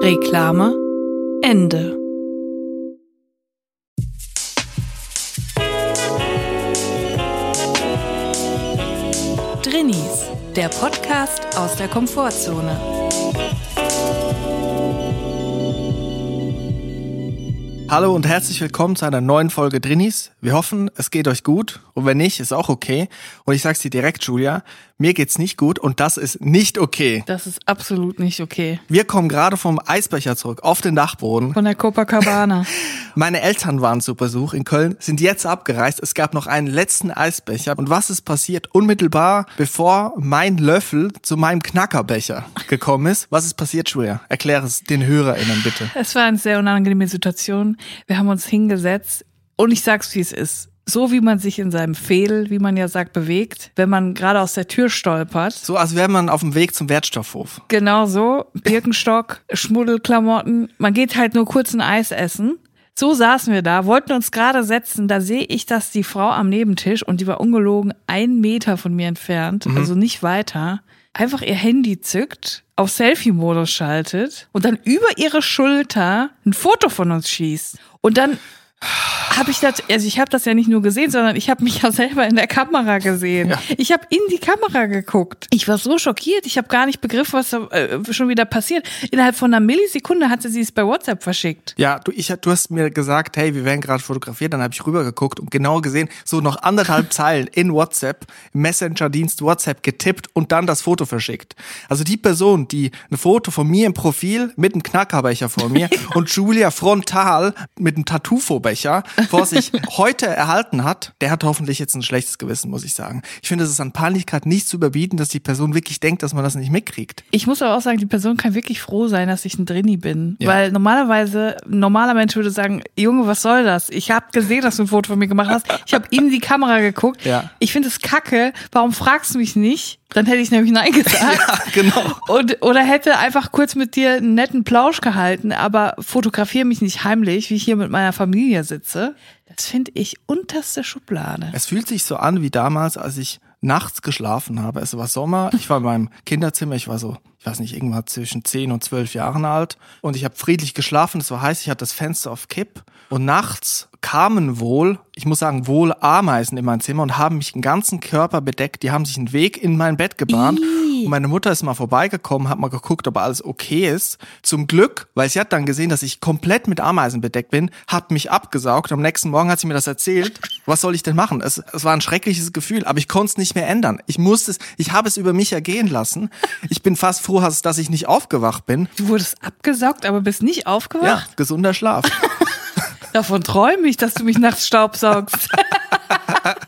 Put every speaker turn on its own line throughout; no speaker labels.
Reklame Ende. Drinnies, der Podcast aus der Komfortzone.
Hallo und herzlich willkommen zu einer neuen Folge Drinnies. Wir hoffen, es geht euch gut und wenn nicht, ist auch okay. Und ich sag's dir direkt, Julia, mir geht's nicht gut und das ist nicht okay.
Das ist absolut nicht okay.
Wir kommen gerade vom Eisbecher zurück auf den Dachboden.
Von der Copacabana.
Meine Eltern waren zu Besuch in Köln, sind jetzt abgereist. Es gab noch einen letzten Eisbecher. Und was ist passiert? Unmittelbar bevor mein Löffel zu meinem Knackerbecher gekommen ist. Was ist passiert, Julia? Erkläre es den HörerInnen bitte.
Es war eine sehr unangenehme Situation. Wir haben uns hingesetzt und ich sag's, wie es ist so wie man sich in seinem Fehl, wie man ja sagt, bewegt, wenn man gerade aus der Tür stolpert.
So als wäre man auf dem Weg zum Wertstoffhof.
Genau so. Birkenstock, Schmuddelklamotten. Man geht halt nur kurz ein Eis essen. So saßen wir da, wollten uns gerade setzen. Da sehe ich, dass die Frau am Nebentisch, und die war ungelogen einen Meter von mir entfernt, mhm. also nicht weiter, einfach ihr Handy zückt, auf Selfie-Modus schaltet und dann über ihre Schulter ein Foto von uns schießt. Und dann habe ich das, also ich habe das ja nicht nur gesehen, sondern ich habe mich ja selber in der Kamera gesehen. Ja. Ich habe in die Kamera geguckt. Ich war so schockiert, ich habe gar nicht begriffen, was da äh, schon wieder passiert. Innerhalb von einer Millisekunde hatte sie es bei WhatsApp verschickt.
Ja, du, ich, du hast mir gesagt, hey, wir werden gerade fotografiert, dann habe ich rübergeguckt und genau gesehen, so noch anderthalb Zeilen in WhatsApp, Messenger-Dienst WhatsApp getippt und dann das Foto verschickt. Also die Person, die ein Foto von mir im Profil mit einem Knackerbecher vor mir und Julia frontal mit einem Tattoo-Becher vor sich heute erhalten hat, der hat hoffentlich jetzt ein schlechtes Gewissen, muss ich sagen. Ich finde, es ist an Peinlichkeit nicht zu überbieten, dass die Person wirklich denkt, dass man das nicht mitkriegt.
Ich muss aber auch sagen, die Person kann wirklich froh sein, dass ich ein Drini bin. Ja. Weil normalerweise, ein normaler Mensch würde sagen, Junge, was soll das? Ich habe gesehen, dass du ein Foto von mir gemacht hast. Ich habe in die Kamera geguckt. Ja. Ich finde es kacke. Warum fragst du mich nicht? Dann hätte ich nämlich Nein gesagt. Ja, genau. Und, oder hätte einfach kurz mit dir einen netten Plausch gehalten, aber fotografiere mich nicht heimlich, wie ich hier mit meiner Familie sitze. Das finde ich unterste Schublade.
Es fühlt sich so an wie damals, als ich nachts geschlafen habe. Es war Sommer, ich war in meinem Kinderzimmer, ich war so, ich weiß nicht, irgendwann zwischen 10 und 12 Jahren alt und ich habe friedlich geschlafen, es war heiß, ich hatte das Fenster auf Kipp und nachts kamen wohl, ich muss sagen, wohl Ameisen in mein Zimmer und haben mich den ganzen Körper bedeckt. Die haben sich einen Weg in mein Bett gebahnt. Und meine Mutter ist mal vorbeigekommen, hat mal geguckt, ob alles okay ist. Zum Glück, weil sie hat dann gesehen, dass ich komplett mit Ameisen bedeckt bin, hat mich abgesaugt. Am nächsten Morgen hat sie mir das erzählt. Was soll ich denn machen? Es, es war ein schreckliches Gefühl, aber ich konnte es nicht mehr ändern. Ich musste es, ich habe es über mich ergehen lassen. Ich bin fast froh, dass ich nicht aufgewacht bin.
Du wurdest abgesaugt, aber bist nicht aufgewacht? Ja,
gesunder Schlaf.
Davon träume ich, dass du mich nachts staubsaugst.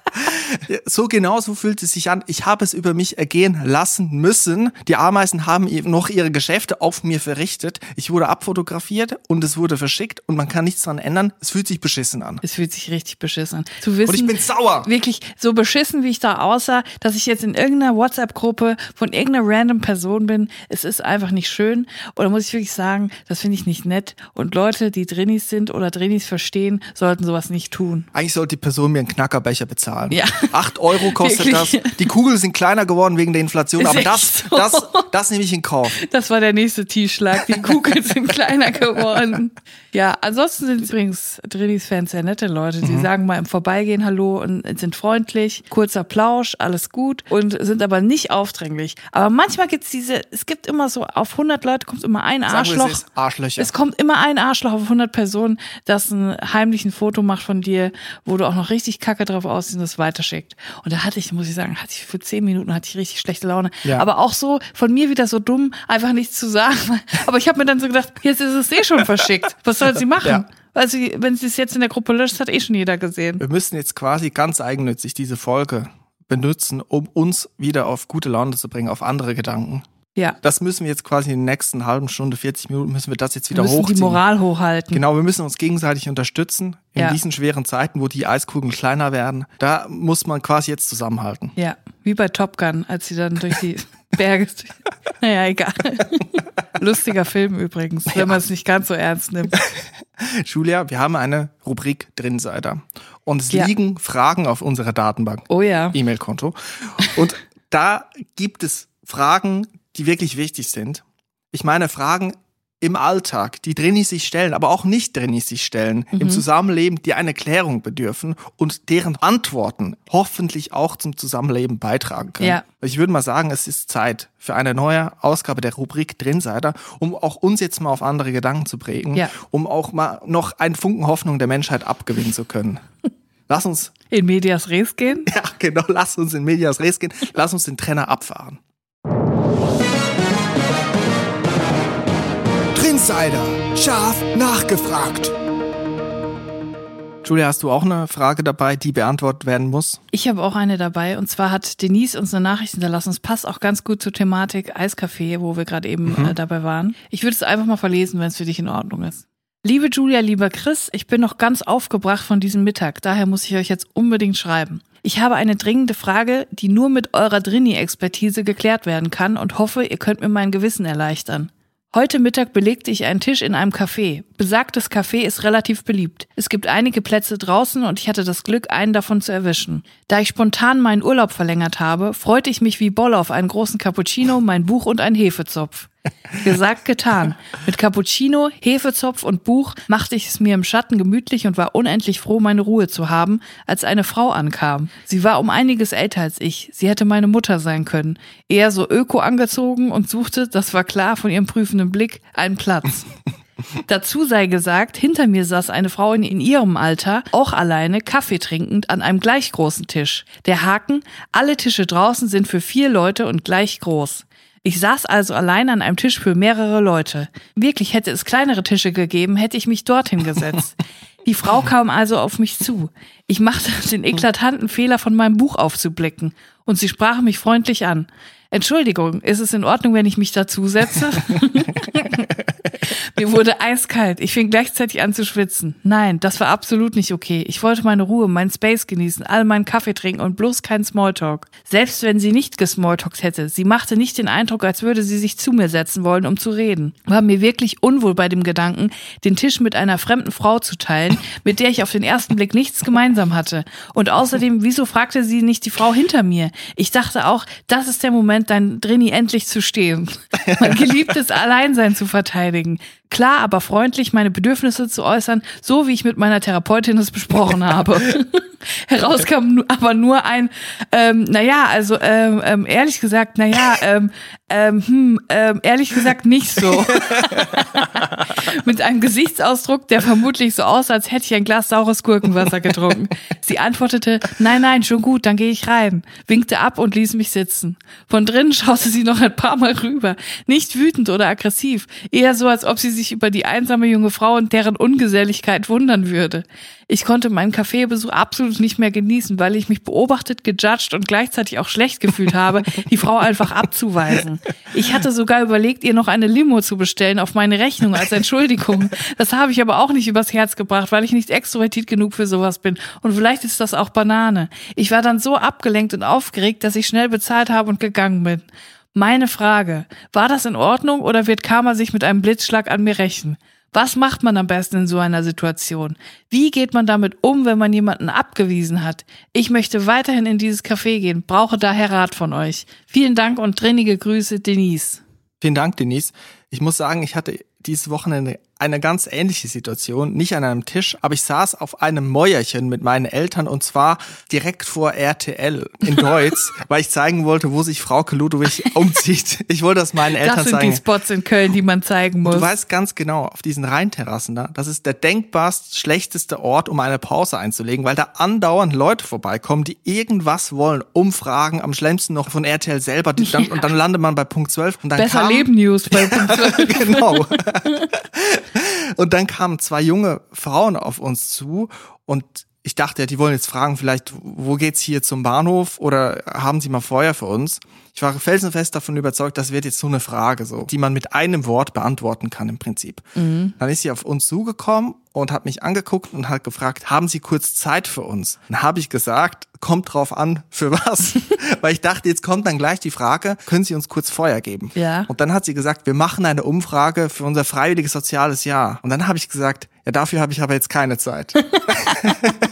so genau so fühlt es sich an. Ich habe es über mich ergehen lassen müssen. Die Ameisen haben noch ihre Geschäfte auf mir verrichtet. Ich wurde abfotografiert und es wurde verschickt und man kann nichts dran ändern. Es fühlt sich beschissen an.
Es fühlt sich richtig beschissen an. Zu wissen,
und ich bin sauer.
Wirklich so beschissen, wie ich da aussah, dass ich jetzt in irgendeiner WhatsApp-Gruppe von irgendeiner random Person bin. Es ist einfach nicht schön. Oder muss ich wirklich sagen, das finde ich nicht nett. Und Leute, die Drinis sind oder Drinis verstehen, sollten sowas nicht tun.
Eigentlich sollte die Person mir einen Knackerbecher bezahlen. Ja. Acht Euro kostet Wirklich? das. Die Kugeln sind kleiner geworden wegen der Inflation, ist aber das, so? das, das nehme ich in Kauf.
Das war der nächste Tiefschlag. Die Kugeln sind kleiner geworden. Ja, ansonsten sind übrigens Drillis-Fans sehr nette Leute. Die mhm. sagen mal im Vorbeigehen Hallo und sind freundlich, kurzer Plausch, alles gut und sind aber nicht aufdringlich. Aber manchmal gibt's diese, es gibt immer so, auf 100 Leute kommt immer ein Arschloch.
es, Arschlöcher.
es kommt immer ein Arschloch auf 100 Personen, das ein heimlichen Foto macht von dir, wo du auch noch richtig kacke drauf aussiehst das weiterschickt. Und da hatte ich, muss ich sagen, hatte ich für zehn Minuten hatte ich richtig schlechte Laune.
Ja.
Aber auch so von mir wieder so dumm, einfach nichts zu sagen. Aber ich habe mir dann so gedacht, jetzt ist es eh schon verschickt. Was soll sie machen?
Ja.
Weil sie, wenn sie es jetzt in der Gruppe löscht, hat eh schon jeder gesehen.
Wir müssen jetzt quasi ganz eigennützig diese Folge benutzen, um uns wieder auf gute Laune zu bringen, auf andere Gedanken.
Ja.
Das müssen wir jetzt quasi in den nächsten halben Stunde, 40 Minuten, müssen wir das jetzt
Wir
wieder
müssen
hochziehen.
die Moral hochhalten.
Genau, wir müssen uns gegenseitig unterstützen in
Ja.
diesen schweren Zeiten, wo die Eiskugeln kleiner werden. Da muss man quasi jetzt zusammenhalten.
Ja, wie bei Top Gun, als sie dann durch die Berge. Naja, egal. Lustiger Film übrigens, wenn man es nicht ganz so ernst nimmt.
Julia, wir haben eine Rubrik Drinseiter. Und es
Ja.
liegen Fragen auf unserer Datenbank.
Oh ja.
E-Mail-Konto. Und da gibt es Fragen, die wirklich wichtig sind. Ich meine Fragen im Alltag, die Drinis sich stellen, aber auch nicht Drinis sich stellen,
Mhm.
im Zusammenleben, die eine Klärung bedürfen und deren Antworten hoffentlich auch zum Zusammenleben beitragen können.
Ja.
Ich würde mal sagen, es ist Zeit für eine neue Ausgabe der Rubrik Drinsider, um auch uns jetzt mal auf andere Gedanken zu prägen,
Ja.
um auch mal noch einen Funken Hoffnung der Menschheit abgewinnen zu können. Lass uns
In Medias Res gehen.
ja, genau. Lass uns in Medias Res gehen. Lass uns den Trenner abfahren.
Trinsider. Scharf nachgefragt.
Julia, hast du auch eine Frage dabei, die beantwortet werden muss?
Ich habe auch eine dabei und zwar hat Denise uns eine Nachricht hinterlassen. Es passt auch ganz gut zur Thematik Eiscafé, wo wir gerade eben äh, dabei waren. Ich würde es einfach mal verlesen, wenn es für dich in Ordnung ist. Liebe Julia, lieber Chris, ich bin noch ganz aufgebracht von diesem Mittag, daher muss ich euch jetzt unbedingt schreiben. Ich habe eine dringende Frage, die nur mit eurer Drini-Expertise geklärt werden kann und hoffe, ihr könnt mir mein Gewissen erleichtern. Heute Mittag belegte ich einen Tisch in einem Café. Besagtes Café ist relativ beliebt. Es gibt einige Plätze draußen und ich hatte das Glück, einen davon zu erwischen. Da ich spontan meinen Urlaub verlängert habe, freute ich mich wie Bolle auf einen großen Cappuccino, mein Buch und einen Hefezopf. Gesagt, getan. Mit Cappuccino, Hefezopf und Buch machte ich es mir im Schatten gemütlich und war unendlich froh, meine Ruhe zu haben, als eine Frau ankam. Sie war um einiges älter als ich. Sie hätte meine Mutter sein können. Eher so öko angezogen und suchte, das war klar von ihrem prüfenden Blick, einen Platz. Dazu sei gesagt, hinter mir saß eine Frau in, in ihrem Alter, auch alleine, Kaffee trinkend, an einem gleich großen Tisch. Der Haken, alle Tische draußen sind für vier Leute und gleich groß. Ich saß also allein an einem Tisch für mehrere Leute. Wirklich hätte es kleinere Tische gegeben, hätte ich mich dorthin gesetzt. Die Frau kam also auf mich zu. Ich machte den eklatanten Fehler, von meinem Buch aufzublicken, und sie sprach mich freundlich an. Entschuldigung, ist es in Ordnung, wenn ich mich dazu setze? Mir wurde eiskalt. Ich fing gleichzeitig an zu schwitzen. Nein, das war absolut nicht okay. Ich wollte meine Ruhe, meinen Space genießen, all meinen Kaffee trinken und bloß keinen Smalltalk. Selbst wenn sie nicht gesmalltalkt hätte, sie machte nicht den Eindruck, als würde sie sich zu mir setzen wollen, um zu reden. War mir wirklich unwohl bei dem Gedanken, den Tisch mit einer fremden Frau zu teilen, mit der ich auf den ersten Blick nichts gemeinsam hatte. Und außerdem, wieso fragte sie nicht die Frau hinter mir? Ich dachte auch, das ist der Moment, dein Drini endlich zu stehen. Mein geliebtes Alleinsein zu verteidigen. Klar, aber freundlich meine Bedürfnisse zu äußern, so wie ich mit meiner Therapeutin es besprochen habe. Herauskam aber nur ein, ähm, naja, also ähm, ähm, ehrlich gesagt, naja, ähm, ähm, hm, ähm, ehrlich gesagt nicht so. mit einem Gesichtsausdruck, der vermutlich so aussah, als hätte ich ein Glas saures Gurkenwasser getrunken. Sie antwortete, nein, nein, schon gut, dann gehe ich rein, winkte ab und ließ mich sitzen. Von drinnen schaute sie noch ein paar Mal rüber, nicht wütend oder aggressiv, eher so, als ob sie sich über die einsame junge Frau und deren Ungeselligkeit wundern würde. Ich konnte meinen Kaffeebesuch absolut nicht mehr genießen, weil ich mich beobachtet, gejudged und gleichzeitig auch schlecht gefühlt habe, die Frau einfach abzuweisen. Ich hatte sogar überlegt, ihr noch eine Limo zu bestellen auf meine Rechnung als Entschuldigung. Das habe ich aber auch nicht übers Herz gebracht, weil ich nicht extrovertiert genug für sowas bin. Und vielleicht ist das auch Banane. Ich war dann so abgelenkt und aufgeregt, dass ich schnell bezahlt habe und gegangen bin. Meine Frage, war das in Ordnung oder wird Karma sich mit einem Blitzschlag an mir rächen? Was macht man am besten in so einer Situation? Wie geht man damit um, wenn man jemanden abgewiesen hat? Ich möchte weiterhin in dieses Café gehen, brauche daher Rat von euch. Vielen Dank und drinnige Grüße, Denise.
Vielen Dank, Denise. Ich muss sagen, ich hatte dieses Wochenende eine ganz ähnliche Situation, nicht an einem Tisch, aber ich saß auf einem Mäuerchen mit meinen Eltern und zwar direkt vor RTL in Deutsch, weil ich zeigen wollte, wo sich Frau Ludwig umzieht. Ich wollte das meinen Eltern
Das sind
zeigen.
die Spots in Köln, die man zeigen muss.
Du weißt ganz genau, auf diesen Rheinterrassen da, das ist der denkbarst schlechteste Ort, um eine Pause einzulegen, weil da andauernd Leute vorbeikommen, die irgendwas wollen, umfragen, am schlimmsten noch von RTL selber, die dann, und dann landet man bei Punkt 12 und dann
Besser
kam,
Leben News bei Punkt 12.
genau. Und dann kamen zwei junge Frauen auf uns zu und ich dachte, die wollen jetzt fragen, vielleicht, wo geht's hier zum Bahnhof oder haben sie mal Feuer für uns? Ich war felsenfest davon überzeugt, das wird jetzt so eine Frage, so, die man mit einem Wort beantworten kann im Prinzip. Dann ist sie auf uns zugekommen und hat mich angeguckt und hat gefragt, haben Sie kurz Zeit für uns? Dann habe ich gesagt, kommt drauf an, für was? Weil ich dachte, jetzt kommt dann gleich die Frage, können Sie uns kurz Feuer geben?
Ja.
Und dann hat sie gesagt, wir machen eine Umfrage für unser freiwilliges soziales Jahr. Und dann habe ich gesagt, ja, dafür habe ich aber jetzt keine Zeit.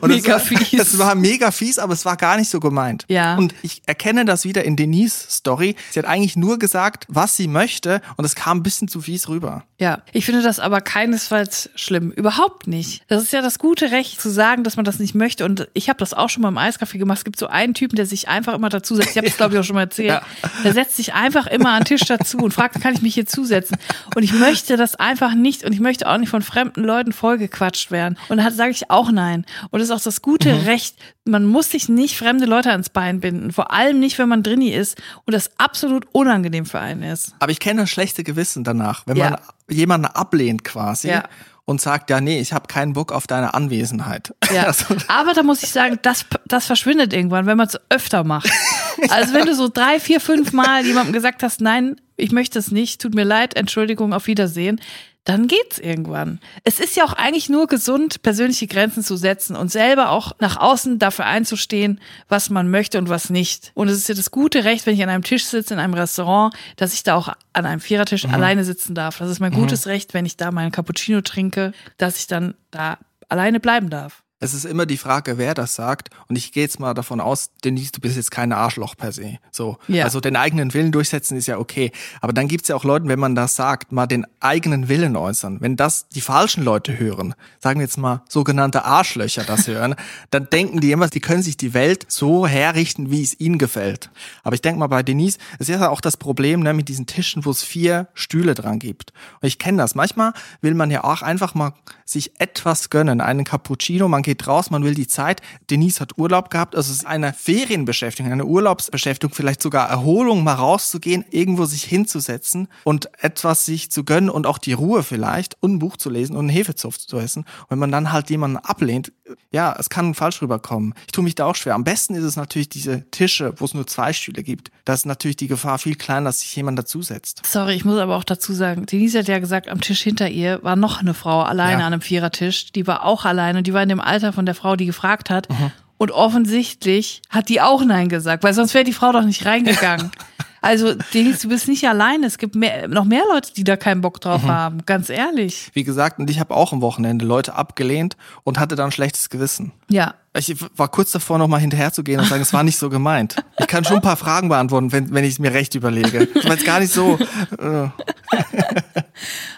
Und
Mega
es war,
fies.
Es war mega fies, aber es war gar nicht so gemeint.
Ja.
Und ich erkenne das wieder in Denise Story. Sie hat eigentlich nur gesagt, was sie möchte und es kam ein bisschen zu fies rüber.
Ja, ich finde das aber keinesfalls schlimm. Überhaupt nicht. Das ist ja das gute Recht zu sagen, dass man das nicht möchte. Und ich habe das auch schon mal im Eiskaffee gemacht. Es gibt so einen Typen, der sich einfach immer dazu setzt. Ich habe das, glaube ich, auch schon mal erzählt.
Ja.
Der setzt sich einfach immer an den Tisch dazu und fragt, kann ich mich hier zusetzen? Und ich möchte das einfach nicht. Und ich möchte auch nicht von fremden Leuten vollgequatscht werden. Und da sage ich auch nein. Und das ist auch das gute
Mhm.
Recht. Man muss sich nicht fremde Leute ans Bein binden. Vor allem nicht, wenn man drinni ist und das absolut unangenehm für einen ist.
Aber ich kenne das schlechte Gewissen danach, wenn
Ja.
man jemanden ablehnt quasi
Ja.
und sagt, ja, nee, ich habe keinen Bock auf deine Anwesenheit.
Ja.
Also,
Aber da muss ich sagen, das, das verschwindet irgendwann, wenn man es öfter macht. Also wenn du so drei, vier, fünf Mal jemandem gesagt hast, nein, ich möchte es nicht, tut mir leid, Entschuldigung, auf Wiedersehen, dann geht's irgendwann. Es ist ja auch eigentlich nur gesund, persönliche Grenzen zu setzen und selber auch nach außen dafür einzustehen, was man möchte und was nicht. Und es ist ja das gute Recht, wenn ich an einem Tisch sitze in einem Restaurant, dass ich da auch an einem Vierertisch alleine sitzen darf. Das ist mein gutes Recht, wenn ich da meinen Cappuccino trinke, dass ich dann da alleine bleiben darf.
Es ist immer die Frage, wer das sagt. Und ich gehe jetzt mal davon aus, Denise, du bist jetzt keine Arschloch per se. So.
Ja.
Also den eigenen Willen durchsetzen ist ja okay. Aber dann gibt's ja auch Leute, wenn man das sagt, mal den eigenen Willen äußern. Wenn das die falschen Leute hören, sagen wir jetzt mal sogenannte Arschlöcher das hören, dann denken die immer, die können sich die Welt so herrichten, wie es ihnen gefällt. Aber ich denke mal bei Denise, es ist ja auch das Problem ne, mit diesen Tischen, wo es vier Stühle dran gibt. Und ich kenne das. Manchmal will man ja auch einfach mal sich etwas gönnen. Einen Cappuccino, man geht raus, man will die Zeit. Denise hat Urlaub gehabt, also es ist eine Ferienbeschäftigung, eine Urlaubsbeschäftigung, vielleicht sogar Erholung, mal rauszugehen, irgendwo sich hinzusetzen und etwas sich zu gönnen und auch die Ruhe vielleicht und ein Buch zu lesen und einen Hefezopf zu essen. Und wenn man dann halt jemanden ablehnt, ja, es kann falsch rüberkommen. Ich tue mich da auch schwer. Am besten ist es natürlich diese Tische, wo es nur zwei Stühle gibt. Da ist natürlich die Gefahr viel kleiner, dass sich jemand dazusetzt.
Sorry, ich muss aber auch dazu sagen, Denise hat ja gesagt, am Tisch hinter ihr war noch eine Frau alleine
Ja.
an einem Vierertisch. Die war auch alleine. Die war in dem Alter von der Frau, die gefragt hat.
Mhm.
Und offensichtlich hat die auch Nein gesagt, weil sonst wäre die Frau doch nicht reingegangen. Also, Denise, du bist nicht alleine. Es gibt mehr, noch mehr Leute, die da keinen Bock
Mhm.
drauf haben. Ganz ehrlich.
Wie gesagt, und ich habe auch am Wochenende Leute abgelehnt und hatte dann schlechtes Gewissen.
Ja.
Ich war kurz davor, noch mal hinterher zu gehen und sagen, es war nicht so gemeint. Ich kann schon ein paar Fragen beantworten, wenn, wenn ich es mir recht überlege. War jetzt gar nicht so. Äh,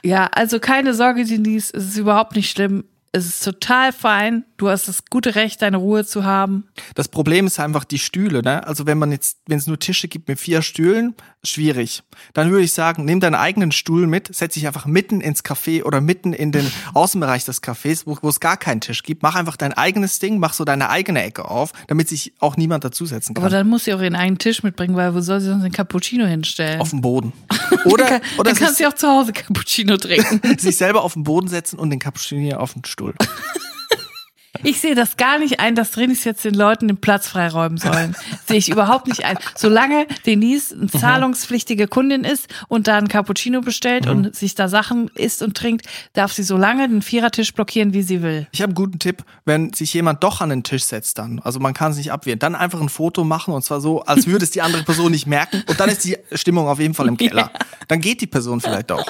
Ja, also keine Sorge, Denise. Es ist überhaupt nicht schlimm. Es ist total fein. Du hast das gute Recht, deine Ruhe zu haben.
Das Problem ist einfach die Stühle, ne? Also wenn man jetzt, wenn es nur Tische gibt mit vier Stühlen, schwierig. Dann würde ich sagen, nimm deinen eigenen Stuhl mit, setz dich einfach mitten ins Café oder mitten in den Außenbereich des Cafés, wo, wo es gar keinen Tisch gibt. Mach einfach dein eigenes Ding, mach so deine eigene Ecke auf, damit sich auch niemand dazusetzen kann.
Aber dann muss sie auch ihren eigenen Tisch mitbringen, weil wo soll sie sonst den Cappuccino hinstellen?
auf dem Boden. Oder,
dann
oder
dann kannst du auch zu Hause Cappuccino trinken.
sich selber auf den Boden setzen und den Cappuccino auf den Stuhl.
Ich sehe das gar nicht ein, dass Drinis jetzt den Leuten den Platz freiräumen sollen. sehe ich überhaupt nicht ein. Solange Denise eine zahlungspflichtige Kundin ist und da ein Cappuccino bestellt und sich da Sachen isst und trinkt, darf sie so lange den Vierertisch blockieren, wie sie will.
Ich habe einen guten Tipp, wenn sich jemand doch an den Tisch setzt dann, also man kann es nicht abwehren, dann einfach ein Foto machen und zwar so, als würde es die andere Person nicht merken und dann ist die Stimmung auf jeden Fall im Keller. Dann geht die Person vielleicht auch.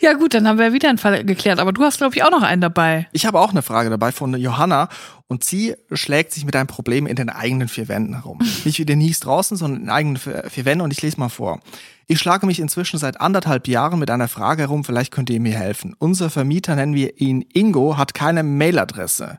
Ja gut, dann haben wir wieder einen Fall geklärt. Aber du hast, glaube ich, auch noch einen dabei.
Ich habe auch eine Frage dabei von Johanna Und sie schlägt sich mit einem Problem in den eigenen vier Wänden herum. Nicht wie Denise draußen, sondern in eigenen vier Wänden. Und ich lese mal vor. Ich schlage mich inzwischen seit anderthalb Jahren mit einer Frage herum, vielleicht könnt ihr mir helfen. Unser Vermieter, nennen wir ihn Ingo, hat keine Mailadresse.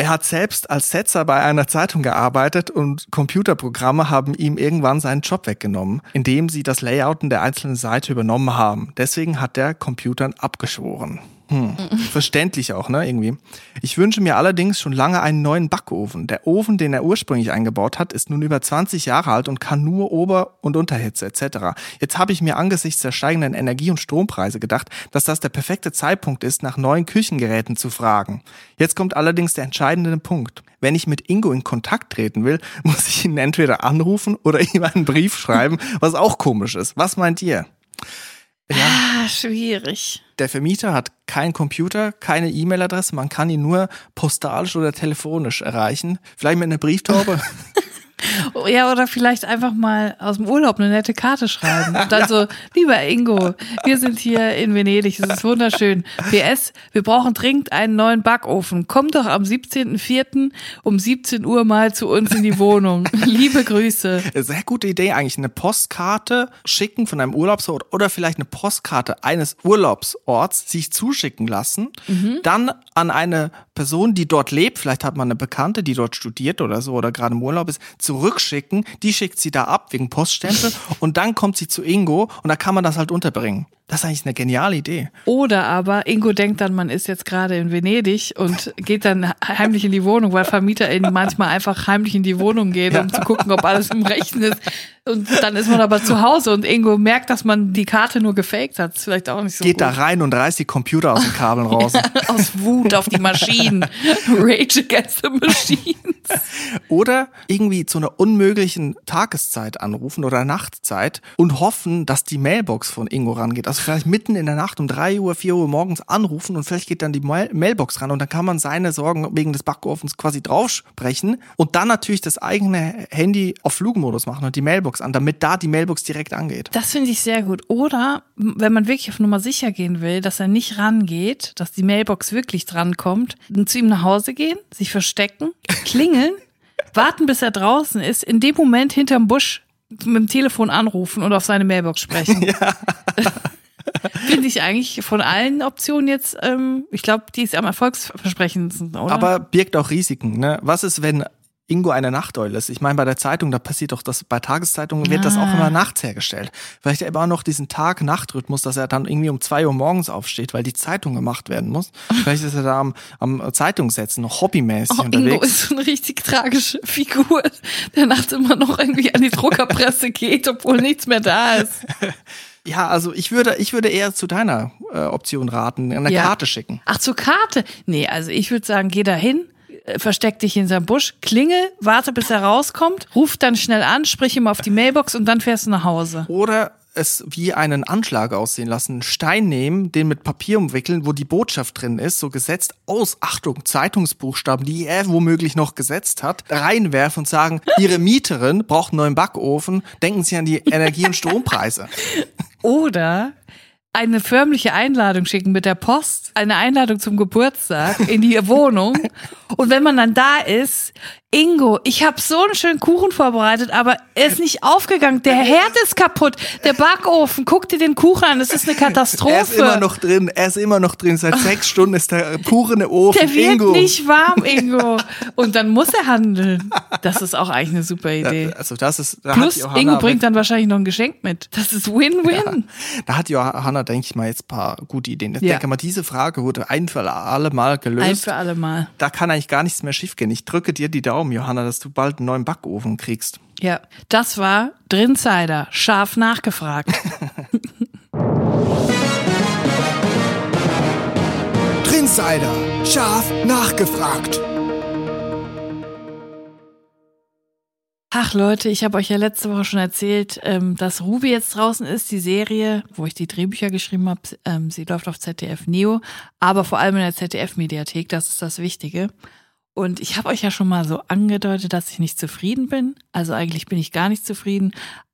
Er hat selbst als Setzer bei einer Zeitung gearbeitet und Computerprogramme haben ihm irgendwann seinen Job weggenommen, indem sie das Layouten der einzelnen Seite übernommen haben. Deswegen hat der Computern abgeschworen. Hm. Verständlich auch, ne, irgendwie. Ich wünsche mir allerdings schon lange einen neuen Backofen. Der Ofen, den er ursprünglich eingebaut hat, ist nun über 20 Jahre alt und kann nur Ober- und Unterhitze etc. Jetzt habe ich mir angesichts der steigenden Energie- und Strompreise gedacht, dass das der perfekte Zeitpunkt ist, nach neuen Küchengeräten zu fragen. Jetzt kommt allerdings der entscheidende Punkt. Wenn ich mit Ingo in Kontakt treten will, muss ich ihn entweder anrufen oder ihm einen Brief schreiben, was auch komisch ist. Was meint ihr?
Ja, ah, schwierig.
Der Vermieter hat keinen Computer, keine E-Mail-Adresse, man kann ihn nur postalisch oder telefonisch erreichen. Vielleicht mit einer Brieftaube.
Ja, oder vielleicht einfach mal aus dem Urlaub eine nette Karte schreiben. Und dann so, lieber Ingo, wir sind hier in Venedig, es ist wunderschön. PS, wir brauchen dringend einen neuen Backofen. Komm doch am 17.04. um 17 Uhr mal zu uns in die Wohnung. Liebe Grüße.
Sehr gute Idee eigentlich. Eine Postkarte schicken von einem Urlaubsort oder vielleicht eine Postkarte eines Urlaubsorts sich zuschicken lassen. Mhm. Dann an eine Person, die dort lebt, vielleicht hat man eine Bekannte, die dort studiert oder so oder gerade im Urlaub ist, zurückschicken. Die schickt sie da ab wegen Poststempel und dann kommt sie zu Ingo und da kann man das halt unterbringen. Das ist eigentlich eine geniale Idee.
Oder aber Ingo denkt dann, man ist jetzt gerade in Venedig und geht dann heimlich in die Wohnung, weil VermieterInnen manchmal einfach heimlich in die Wohnung gehen, um zu gucken, ob alles im Rechten ist. Und dann ist man aber zu Hause und Ingo merkt, dass man die Karte nur gefaked hat. Ist vielleicht auch nicht so
Geht
gut.
da rein und reißt die Computer aus den Kabeln raus. Ja,
aus Wut auf die Maschinen. Rage against the machines.
Oder irgendwie zu einer unmöglichen Tageszeit anrufen oder Nachtzeit und hoffen, dass die Mailbox von Ingo rangeht. Also vielleicht mitten in der Nacht um drei Uhr, vier Uhr morgens anrufen und vielleicht geht dann die Mailbox ran und dann kann man seine Sorgen wegen des Backofens quasi draufsprechen und dann natürlich das eigene Handy auf Flugmodus machen und die Mailbox an, damit da die Mailbox direkt angeht.
Das finde ich sehr gut. Oder wenn man wirklich auf Nummer sicher gehen will, dass er nicht rangeht, dass die Mailbox wirklich drankommt, zu ihm nach Hause gehen, sich verstecken, klingeln, warten, bis er draußen ist, in dem Moment hinterm Busch mit dem Telefon anrufen und auf seine Mailbox sprechen. Ja. Finde ich eigentlich von allen Optionen jetzt, ähm, ich glaube, die ist am erfolgsversprechendsten, oder?
Aber birgt auch Risiken. Ne? Was ist, wenn Ingo eine Nachteule ist. Ich meine, bei der Zeitung, da passiert doch das, bei Tageszeitungen wird ah. das auch immer ah. nachts hergestellt. Vielleicht aber auch noch diesen Tag-Nacht-Rhythmus, dass er dann irgendwie um zwei Uhr morgens aufsteht, weil die Zeitung gemacht werden muss. Vielleicht ist er da am, am Zeitungssetzen noch hobbymäßig oh, unterwegs.
Ingo ist so eine richtig tragische Figur, der nachts immer noch irgendwie an die Druckerpresse geht, obwohl nichts mehr da ist.
Ja, also ich würde, ich würde eher zu deiner äh, Option raten, eine ja. Karte schicken.
Ach, zur Karte? Nee, also ich würde sagen, geh da hin, versteck dich in seinem Busch, klingel, warte, bis er rauskommt, ruf dann schnell an, sprich ihm auf die Mailbox und dann fährst du nach Hause.
Oder es wie einen Anschlag aussehen lassen, einen Stein nehmen, den mit Papier umwickeln, wo die Botschaft drin ist, so gesetzt aus, Achtung, Zeitungsbuchstaben, die er womöglich noch gesetzt hat, reinwerfen und sagen, Ihre Mieterin braucht einen neuen Backofen, denken Sie an die Energie- und Strompreise.
Oder eine förmliche Einladung schicken mit der Post, eine Einladung zum Geburtstag in die Wohnung. Und wenn man dann da ist, Ingo, ich habe so einen schönen Kuchen vorbereitet, aber er ist nicht aufgegangen. Der Herd ist kaputt. Der Backofen, guck dir den Kuchen an, das ist eine Katastrophe. Er
ist immer noch drin, er ist immer noch drin. Seit sechs Stunden ist der pure Ofen.
Der wird
Ingo.
nicht warm, Ingo. Und dann muss er handeln. Das ist auch eigentlich eine super Idee.
also das ist,
da Plus, Ingo bringt dann wahrscheinlich noch ein Geschenk mit. Das ist Win-Win.
Ja, da hat Johanna, denke ich mal, jetzt ein paar gute Ideen. Ich ja. denke mal, diese Frage wurde ein für alle Mal gelöst.
Ein für alle Mal.
Da kann eigentlich gar nichts mehr schiefgehen. Ich drücke dir die Daumen, Johanna, dass du bald einen neuen Backofen kriegst.
Ja, das war Drinsider, scharf nachgefragt.
Drinsider, scharf nachgefragt.
Ach Leute, ich habe euch ja letzte Woche schon erzählt, ähm, dass Ruby jetzt draußen ist, die Serie, wo ich die Drehbücher geschrieben habe. Ähm, sie läuft auf ZDF Neo, aber vor allem in der ZDF-Mediathek, das ist das Wichtige. Und ich habe euch ja schon mal so angedeutet, dass ich nicht zufrieden bin. Also eigentlich bin ich gar nicht zufrieden.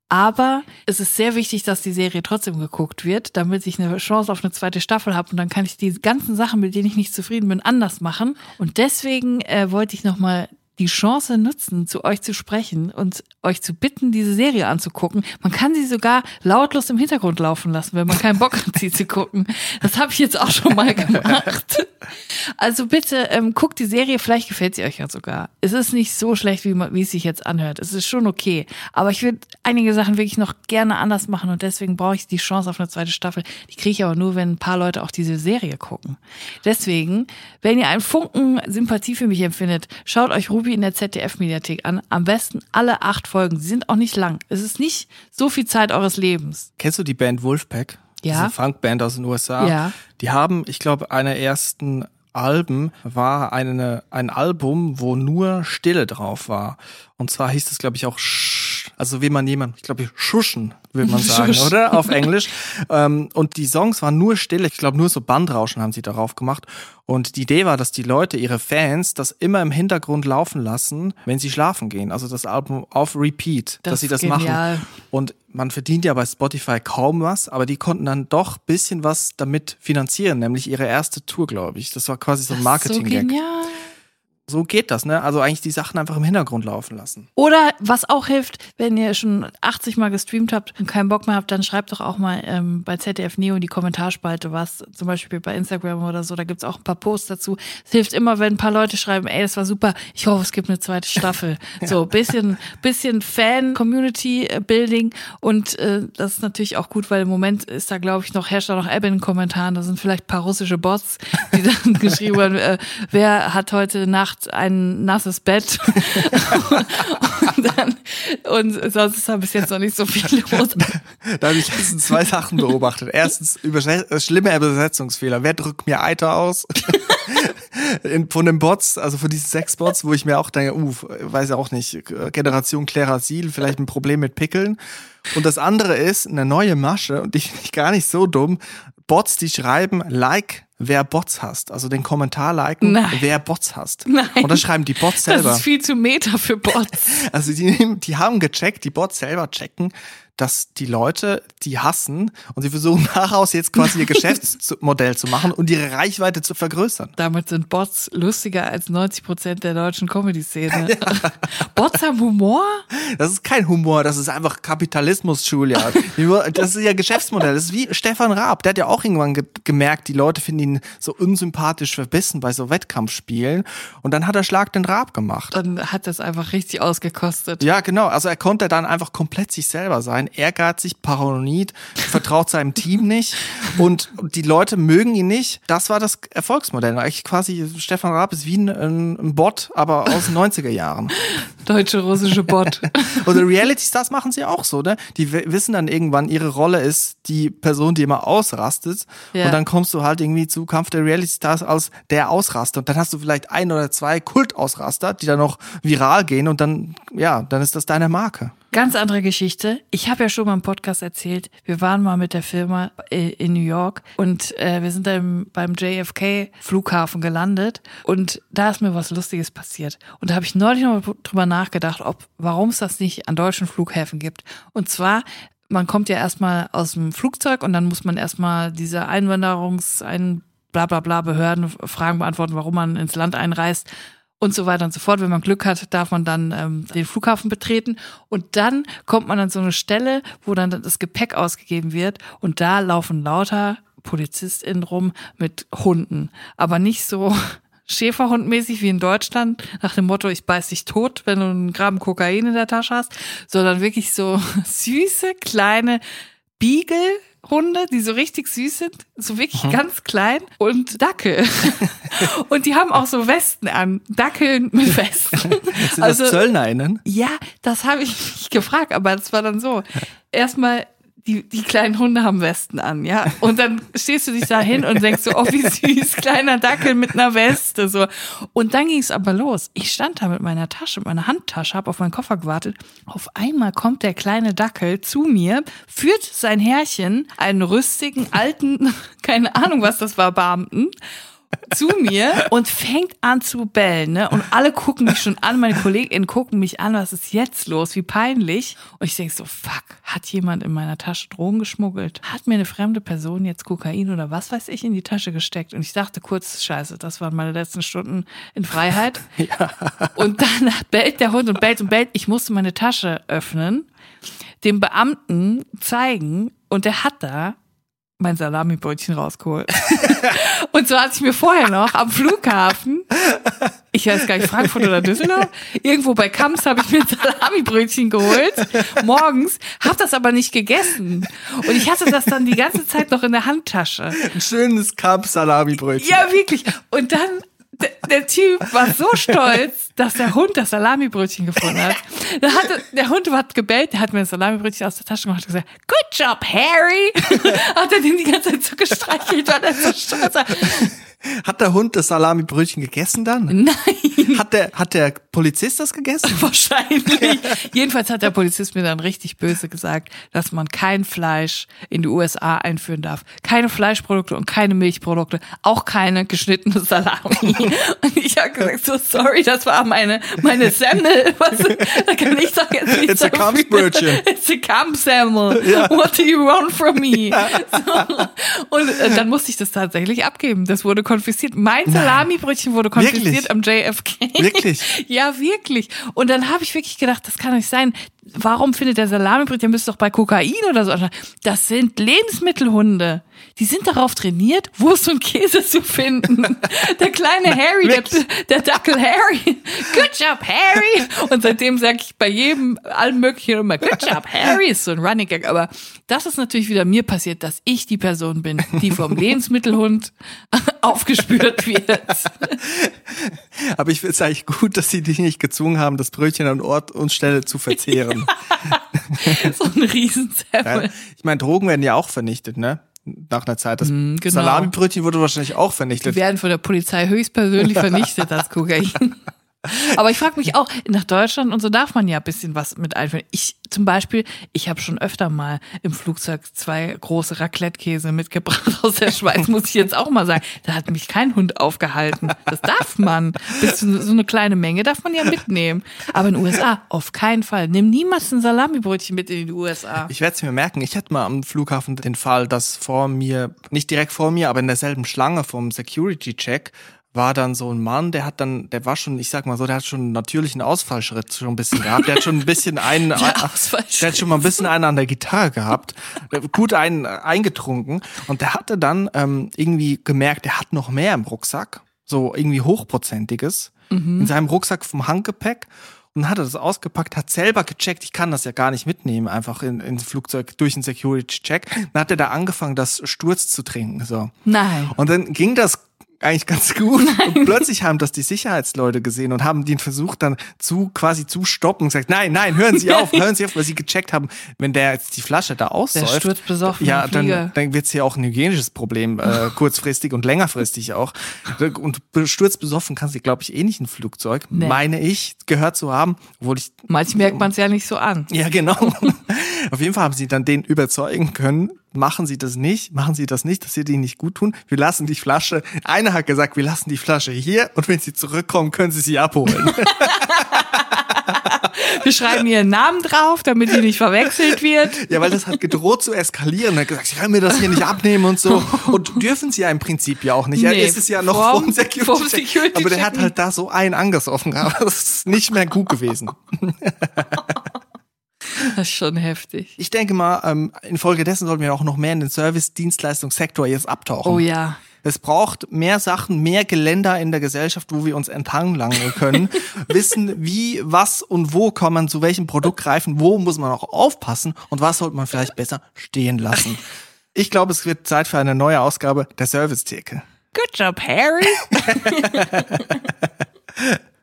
Aber es ist sehr wichtig, dass die Serie trotzdem geguckt wird, damit ich eine Chance auf eine zweite Staffel habe und dann kann ich die ganzen Sachen, mit denen ich nicht zufrieden bin, anders machen. Und deswegen äh, wollte ich nochmal die Chance nutzen, zu euch zu sprechen und euch zu bitten, diese Serie anzugucken. Man kann sie sogar lautlos im Hintergrund laufen lassen, wenn man keinen Bock hat, sie zu gucken. Das habe ich jetzt auch schon mal gemacht. Also bitte ähm, guckt die Serie, vielleicht gefällt sie euch ja sogar. Es ist nicht so schlecht, wie, man, wie es sich jetzt anhört. Es ist schon okay. Aber ich würde einige Sachen wirklich noch gerne anders machen und deswegen brauche ich die Chance auf eine zweite Staffel. Die kriege ich aber nur, wenn ein paar Leute auch diese Serie gucken. Deswegen, wenn ihr einen Funken Sympathie für mich empfindet, schaut euch Ruby in der ZDF-Mediathek an. Am besten alle acht Folgen. Sie sind auch nicht lang. Es ist nicht so viel Zeit eures Lebens.
Kennst du die Band Wolfpack?
Ja.
Diese Funkband aus den USA.
Ja.
Die haben, ich glaube, einer ersten Alben war eine, ein Album, wo nur Stille drauf war. Und zwar hieß es, glaube ich, auch Sch, also wie man jemand, ich glaube, Schuschen, will man sagen, oder? Auf Englisch. ähm, und die Songs waren nur Stille. Ich glaube, nur so Bandrauschen haben sie darauf gemacht. Und die Idee war, dass die Leute, ihre Fans, das immer im Hintergrund laufen lassen, wenn sie schlafen gehen. Also das Album auf Repeat,
Das
dass sie das
genial.
machen. Und man verdient ja bei Spotify kaum was, aber die konnten dann doch bisschen was damit finanzieren, nämlich ihre erste Tour, glaube ich. Das war quasi so ein
So
Marketing-Gag.
genial.
So geht das, ne? Also eigentlich die Sachen einfach im Hintergrund laufen lassen.
Oder was auch hilft, wenn ihr schon 80 Mal gestreamt habt und keinen Bock mehr habt, dann schreibt doch auch mal ähm, bei ZDF Neo in die Kommentarspalte was, zum Beispiel bei Instagram oder so, da gibt's auch ein paar Posts dazu. Es hilft immer, wenn ein paar Leute schreiben, ey, das war super, ich hoffe, es gibt eine zweite Staffel. So, bisschen, bisschen Fan-Community-Building und äh, das ist natürlich auch gut, weil im Moment ist da, glaube ich, noch, herrscht da noch Ebbe in den Kommentaren, da sind vielleicht ein paar russische Bots, die dann geschrieben haben, äh, wer hat heute Nacht ein nasses Bett und, dann, und sonst ist da bis jetzt noch nicht so viel los.
Da habe ich letztens zwei Sachen beobachtet. Erstens überse- äh, schlimme Übersetzungsfehler. Wer drückt mir Eiter aus? In, von den Bots, also von diesen sechs Bots, wo ich mir auch denke, uh, weiß ja auch nicht, Generation Klerasil, vielleicht ein Problem mit Pickeln. Und das andere ist eine neue Masche und die finde ich gar nicht so dumm. Bots, die schreiben, like, wer Bots hast. Also den Kommentar liken,
Nein.
wer Bots hast.
Nein.
Und das schreiben die Bots selber.
Das ist viel zu meta für Bots.
Also die, die haben gecheckt, die Bots selber checken, dass die Leute die hassen und sie versuchen daraus jetzt quasi ihr Geschäftsmodell zu machen und ihre Reichweite zu vergrößern.
Damit sind Bots lustiger als 90 Prozent der deutschen Comedy-Szene. Bots haben Humor?
Das ist kein Humor, das ist einfach Kapitalismus, Julia. Das ist ja Geschäftsmodell. Das ist wie Stefan Raab. Der hat ja auch irgendwann ge gemerkt, die Leute finden ihn so unsympathisch verbissen bei so Wettkampfspielen. Und dann hat er Schlag den Raab gemacht.
Dann hat das einfach richtig ausgekostet.
Ja, genau. Also er konnte dann einfach komplett sich selber sein. Ehrgeizig, paranoid, vertraut seinem Team nicht und die Leute mögen ihn nicht. Das war das Erfolgsmodell. Eigentlich quasi Stefan Raab ist wie ein ein Bot, aber aus den 90er Jahren.
Deutsche, russische Bot.
Oder Reality Stars machen sie auch so, ne? Die wissen dann irgendwann, ihre Rolle ist die Person, die immer ausrastet.
Ja.
Und dann kommst du halt irgendwie zu Kampf der Reality Stars als der Ausraster. Und dann hast du vielleicht ein oder zwei Kultausraster, die dann noch viral gehen und dann, ja, dann ist das deine Marke.
Ganz andere Geschichte. Ich habe ja schon mal im Podcast erzählt, wir waren mal mit der Firma äh, in New York und äh, wir sind dann beim JFK Flughafen gelandet und da ist mir was Lustiges passiert. Und da habe ich neulich noch mal drüber nachgedacht, ob warum es das nicht an deutschen Flughäfen gibt. Und zwar man kommt ja erstmal aus dem Flugzeug und dann muss man erstmal diese Einwanderungs ein bla bla bla Behörden Fragen beantworten, warum man ins Land einreist und so weiter und so fort. Wenn man Glück hat, darf man dann ähm, den Flughafen betreten und dann kommt man an so eine Stelle, wo dann das Gepäck ausgegeben wird und da laufen lauter PolizistInnen rum mit Hunden, aber nicht so Schäferhundmäßig wie in Deutschland, nach dem Motto, ich beiß dich tot, wenn du einen Gramm Kokain in der Tasche hast, sondern wirklich so süße, kleine Beagle-Hunde, die so richtig süß sind, so wirklich ganz klein und Dackel. und die haben auch so Westen an, Dackeln mit Westen.
Sind das ZöllnerInnen?
Ja, das habe ich mich gefragt, aber das war dann so. Erstmal, die, die kleinen Hunde haben Westen an, ja. Und dann stehst du dich da hin und denkst so, oh, wie süß, kleiner Dackel mit einer Weste, so. Und dann ging es aber los. Ich stand da mit meiner Tasche, mit meiner Handtasche, habe auf meinen Koffer gewartet. Auf einmal kommt der kleine Dackel zu mir, führt sein Herrchen, einen rüstigen, alten, keine Ahnung, was das war, Beamten, zu mir und fängt an zu bellen, ne? Und alle gucken mich schon an, meine KollegInnen gucken mich an, was ist jetzt los? Wie peinlich. Und ich denke so, fuck, hat jemand in meiner Tasche Drogen geschmuggelt? Hat mir eine fremde Person jetzt Kokain oder was weiß ich in die Tasche gesteckt? Und ich dachte kurz, scheiße, das waren meine letzten Stunden in Freiheit. Ja. Und dann bellt der Hund und bellt und bellt. Ich musste meine Tasche öffnen, dem Beamten zeigen und der hat da mein Salamibrötchen rausgeholt. und so hatte ich mir vorher noch am Flughafen, ich weiß gar nicht, Frankfurt oder Düsseldorf, irgendwo bei Kamps habe ich mir ein Salamibrötchen geholt, morgens, habe das aber nicht gegessen. Und ich hatte das dann die ganze Zeit noch in der Handtasche.
Ein schönes Kamps-Salamibrötchen.
Ja, wirklich. Und dann der, der, Typ war so stolz, dass der Hund das Salamibrötchen gefunden hat. Hatte, der Hund hat gebellt, der hat mir das Salamibrötchen aus der Tasche gemacht und gesagt, Good job, Harry! hat er den die ganze Zeit so gestreichelt, weil er so stolz war.
Hat der Hund das Salamibrötchen gegessen dann?
Nein.
Hat der, hat der Polizist das gegessen?
Wahrscheinlich. Jedenfalls hat der Polizist mir dann richtig böse gesagt, dass man kein Fleisch in die USA einführen darf. Keine Fleischprodukte und keine Milchprodukte. Auch keine geschnittene Salami. und ich habe gesagt, so sorry, das war meine, meine Semmel. Was, da kann ich doch jetzt nicht
It's a Kampfbrötchen.
It's a Kampfsemmel. Ja. What do you want from me? So. Und äh, dann musste ich das tatsächlich abgeben. Das wurde konfisziert. Mein Salamibrötchen wurde konfisziert
Wirklich?
am JFK.
Wirklich?
Ja, wirklich. Und dann habe ich wirklich gedacht, das kann nicht sein. Warum findet der Salamibrötchen müsste doch bei Kokain oder so? Das sind Lebensmittelhunde. Die sind darauf trainiert, Wurst und Käse zu finden. Der kleine Harry, der, der Dackel Harry. Good job, Harry. Und seitdem sage ich bei jedem, allen möglichen immer, good job, Harry, ist so ein Running Gag. Aber das ist natürlich wieder mir passiert, dass ich die Person bin, die vom Lebensmittelhund aufgespürt wird.
Aber ich finde es eigentlich gut, dass sie dich nicht gezwungen haben, das Brötchen an Ort und Stelle zu verzehren.
so ein Riesensemmel.
Ja, ich meine, Drogen werden ja auch vernichtet, ne? Nach einer Zeit. Das
genau.
Salamibrötchen wurde wahrscheinlich auch
Die
vernichtet.
werden von der Polizei höchstpersönlich vernichtet, das Kokain. Aber ich frage mich auch, nach Deutschland und so darf man ja ein bisschen was mit einführen. Ich zum Beispiel, ich habe schon öfter mal im Flugzeug zwei große Raclette-Käse mitgebracht aus der Schweiz, muss ich jetzt auch mal sagen. Da hat mich kein Hund aufgehalten. Das darf man. Bis zu so eine kleine Menge darf man ja mitnehmen. Aber in den USA auf keinen Fall. Nimm niemals ein Salamibrötchen mit in die USA.
Ich werde es mir merken. Ich hatte mal am Flughafen den Fall, dass vor mir, nicht direkt vor mir, aber in derselben Schlange vom Security-Check war dann so ein Mann, der hat dann, der war schon, ich sag mal so, der hat schon einen natürlichen Ausfallschritt schon ein bisschen gehabt. Der hat schon ein bisschen einen, der,
Ausfallschritt.
der hat schon mal ein bisschen einen an der Gitarre gehabt, gut einen eingetrunken und der hatte dann ähm, irgendwie gemerkt, der hat noch mehr im Rucksack, so irgendwie hochprozentiges in seinem Rucksack vom Handgepäck und hat er das ausgepackt, hat selber gecheckt, ich kann das ja gar nicht mitnehmen, einfach in, ins Flugzeug durch einen Security-Check. Dann hat er da angefangen, das Sturz zu trinken, so.
Nein.
Und dann ging das eigentlich ganz gut. Und plötzlich haben das die Sicherheitsleute gesehen und haben den versucht dann zu quasi zu stoppen und gesagt, nein, nein, hören Sie auf, hören Sie auf, weil sie gecheckt haben, wenn der jetzt die Flasche da aussäuft,
stürzt besoffen
ja, dann, dann wird's ja auch ein hygienisches Problem, äh, kurzfristig und längerfristig auch. Und sturzbesoffen kannst du, glaube ich, eh nicht ein Flugzeug,
Nee.
meine ich, gehört zu haben, obwohl ich
Manchmal merkt man es ja nicht so an.
ja, genau. Auf jeden Fall haben sie dann den überzeugen können, machen Sie das nicht, machen Sie das nicht, das wird Ihnen nicht gut tun. Wir lassen die Flasche, einer hat gesagt, wir lassen die Flasche hier und wenn Sie zurückkommen, können Sie sie abholen.
Wir schreiben ihren Namen drauf, damit sie nicht verwechselt wird.
ja, weil das hat gedroht zu eskalieren. Er hat gesagt, Sie können mir das hier nicht abnehmen und so. Und dürfen Sie ja im Prinzip ja auch nicht.
Nee,
er ist es ja noch
vorm-
vom Security.
vorm Security
aber der hat halt da so einen angesoffen. Das ist nicht mehr gut gewesen.
Das ist schon heftig.
Ich denke mal, ähm, infolgedessen sollten wir auch noch mehr in den Service-Dienstleistungssektor jetzt abtauchen.
Oh ja.
Es braucht mehr Sachen, mehr Geländer in der Gesellschaft, wo wir uns entlanglangen können. Wissen, wie, was und wo kann man zu welchem Produkt greifen, wo muss man auch aufpassen und was sollte man vielleicht besser stehen lassen. Ich glaube, es wird Zeit für eine neue Ausgabe der Servicetheke.
Good job, Harry.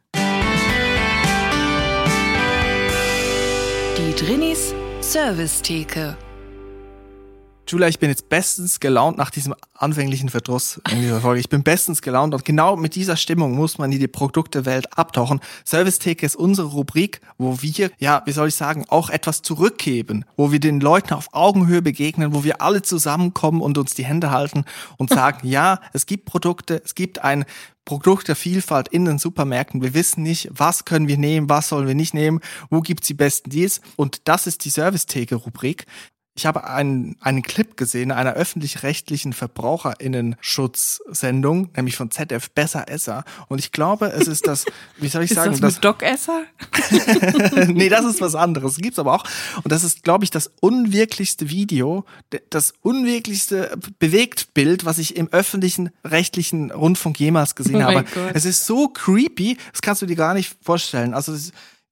Servicetheke.
Julia, ich bin jetzt bestens gelaunt nach diesem anfänglichen Verdruss in dieser Folge. Ich bin bestens gelaunt und genau mit dieser Stimmung muss man in die Produktewelt abtauchen. Service Theke ist unsere Rubrik, wo wir, ja, wie soll ich sagen, auch etwas zurückgeben, wo wir den Leuten auf Augenhöhe begegnen, wo wir alle zusammenkommen und uns die Hände halten und sagen, ja, es gibt Produkte, es gibt ein Produkt der Vielfalt in den Supermärkten. Wir wissen nicht, was können wir nehmen, was sollen wir nicht nehmen, wo gibt's die besten Deals. Und das ist die Service-Theke-Rubrik. Ich habe einen, einen Clip gesehen einer öffentlich-rechtlichen VerbraucherInnen-Schutzsendung, nämlich von ZF Besser Esser. Und ich glaube, es ist das, wie soll ich
ist
sagen,
das mit Doc Esser?
nee, das ist was anderes. Gibt's aber auch. Und das ist, glaube ich, das unwirklichste Video, das unwirklichste Bewegtbild, was ich im öffentlichen rechtlichen Rundfunk jemals gesehen
Oh
habe.
Gott.
Es ist so creepy, das kannst du dir gar nicht vorstellen. Also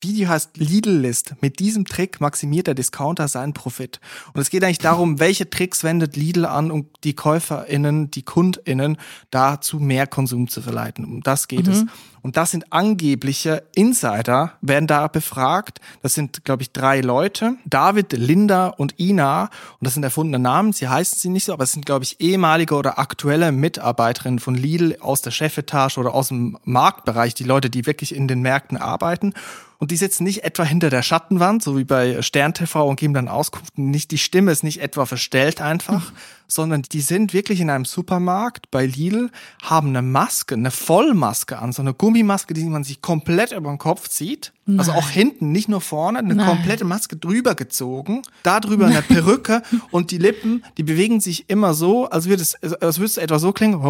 das Video heißt Lidl List. Mit diesem Trick maximiert der Discounter seinen Profit. Und es geht eigentlich darum, welche Tricks wendet Lidl an, um die KäuferInnen, die KundInnen dazu mehr Konsum zu verleiten. Um das geht es. Und das sind angebliche Insider, werden da befragt. Das sind, glaube ich, drei Leute. David, Linda und Ina. Und das sind erfundene Namen. Sie heißen sie nicht so, aber es sind, glaube ich, ehemalige oder aktuelle Mitarbeiterinnen von Lidl aus der Chefetage oder aus dem Marktbereich. Die Leute, die wirklich in den Märkten arbeiten. Und die sitzen nicht etwa hinter der Schattenwand, so wie bei Stern TV und geben dann Auskunft. Nicht, die Stimme ist nicht etwa verstellt einfach, sondern die sind wirklich in einem Supermarkt bei Lidl, haben eine Maske, eine Vollmaske an, so eine Gummimaske, die man sich komplett über den Kopf zieht. Nein. Also auch hinten, nicht nur vorne, eine
Nein.
komplette Maske drüber gezogen, da drüber eine Perücke und die Lippen, die bewegen sich immer so, als würde es, als würde es etwa so klingen.